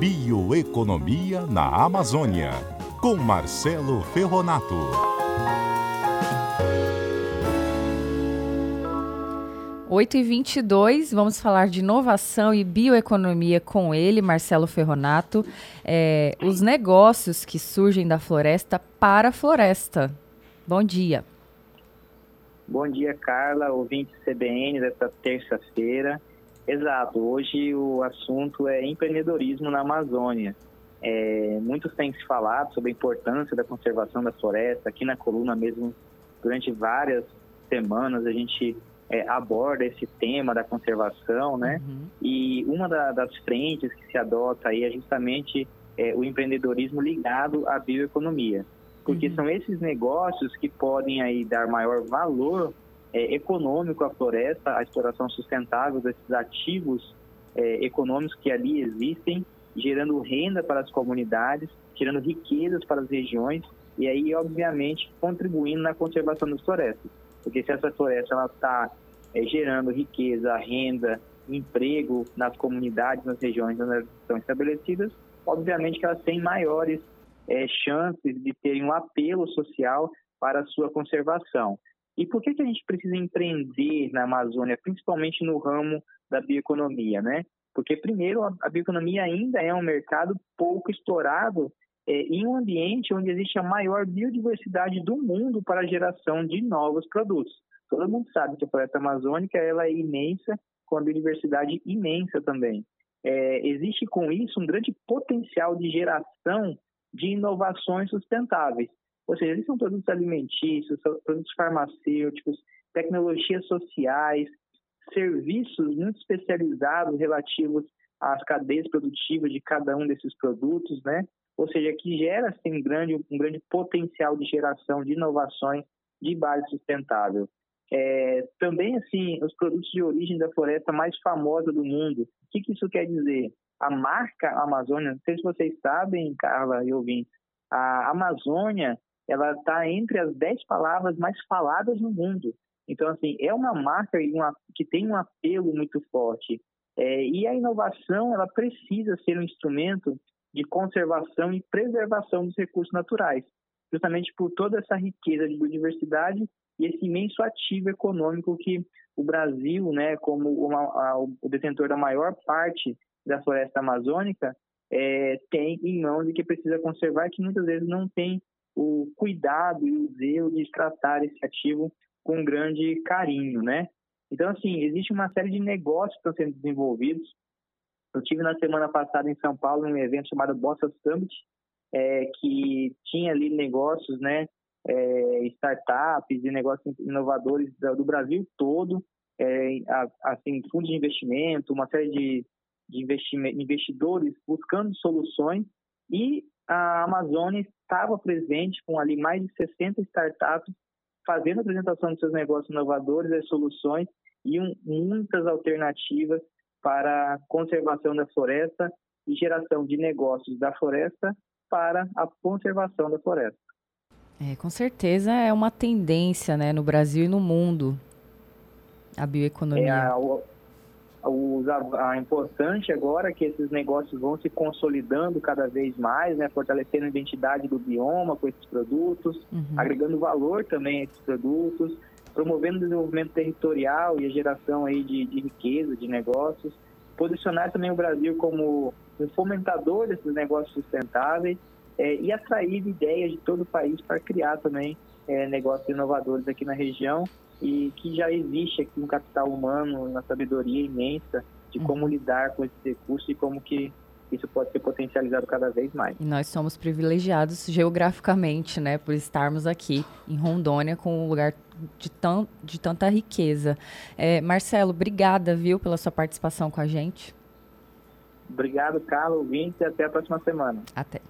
Bioeconomia na Amazônia, com Marcelo Ferronato. Oito e vinte e dois, vamos falar de inovação e bioeconomia com ele, Marcelo Ferronato. É, os negócios que surgem da floresta para a floresta. Bom dia. Bom dia, Carla, ouvinte CBN desta terça-feira. Exato, hoje o assunto é empreendedorismo na Amazônia. É, muitos têm se falado sobre a importância da conservação da floresta. Aqui na coluna mesmo, durante várias semanas, a gente é, aborda esse tema da conservação, né? Uhum. E uma da, das frentes que se adota aí é justamente é, o empreendedorismo ligado à bioeconomia. Porque uhum. são esses negócios que podem aí dar maior valor é, econômico à floresta, à exploração sustentável desses ativos é, econômicos que ali existem, gerando renda para as comunidades, gerando riquezas para as regiões e aí, obviamente, contribuindo na conservação das florestas. Porque se essa floresta está é, gerando riqueza, renda, emprego nas comunidades, nas regiões onde elas estão estabelecidas, obviamente que elas têm maiores é, chances de terem um apelo social para a sua conservação. E por que, que a gente precisa empreender na Amazônia, principalmente no ramo da bioeconomia, né? Porque, primeiro, a bioeconomia ainda é um mercado pouco explorado é, em um ambiente onde existe a maior biodiversidade do mundo para a geração de novos produtos. Todo mundo sabe que a floresta amazônica ela é imensa, com a biodiversidade imensa também. É, existe com isso um grande potencial de geração de inovações sustentáveis. Ou seja, eles são produtos alimentícios, produtos farmacêuticos, tecnologias sociais, serviços muito especializados relativos às cadeias produtivas de cada um desses produtos, né? Ou seja, que gera assim, um, grande, um grande potencial de geração de inovações de base sustentável. É, também, assim, os produtos de origem da floresta mais famosa do mundo. O que, que isso quer dizer? A marca Amazônia, não sei se vocês sabem, Carla e ouvintes, a Amazônia ela está entre as dez palavras mais faladas no mundo. Então, assim, é uma marca que tem um apelo muito forte. É, e a inovação, ela precisa ser um instrumento de conservação e preservação dos recursos naturais, justamente por toda essa riqueza de biodiversidade e esse imenso ativo econômico que o Brasil, né, como uma, a, o detentor da maior parte da floresta amazônica, é, tem em mãos e que precisa conservar, que muitas vezes não tem o cuidado e o zelo de tratar esse ativo com grande carinho, né? Então, assim, existe uma série de negócios que estão sendo desenvolvidos. Eu tive na semana passada em São Paulo um evento chamado Bossa Summit, é, que tinha ali negócios, né, é, startups e negócios inovadores do Brasil todo, é, assim, fundos de investimento, uma série de, de investidores buscando soluções e a Amazônia estava presente com ali mais de 60 startups fazendo apresentação dos seus negócios inovadores, as soluções e um, muitas alternativas para a conservação da floresta e geração de negócios da floresta para a conservação da floresta. É, com certeza é uma tendência né, no Brasil e no mundo a bioeconomia. É, a, o, a, importante agora é que esses negócios vão se consolidando cada vez mais, né, fortalecendo a identidade do bioma com esses produtos, uhum. agregando valor também a esses produtos, promovendo o desenvolvimento territorial e a geração aí de, de riqueza, de negócios, posicionar também o Brasil como um fomentador desses negócios sustentáveis é, e atrair ideias de todo o país para criar também é, negócios inovadores aqui na região e que já existe aqui um capital humano, uma sabedoria imensa de uhum. como lidar com esses recursos e como que isso pode ser potencializado cada vez mais. E nós somos privilegiados geograficamente, né, por estarmos aqui em Rondônia com um lugar de, tão, de tanta riqueza. É, Marcelo, obrigada, viu, pela sua participação com a gente. Obrigado, Carlos, ouvinte, e até a próxima semana. Até.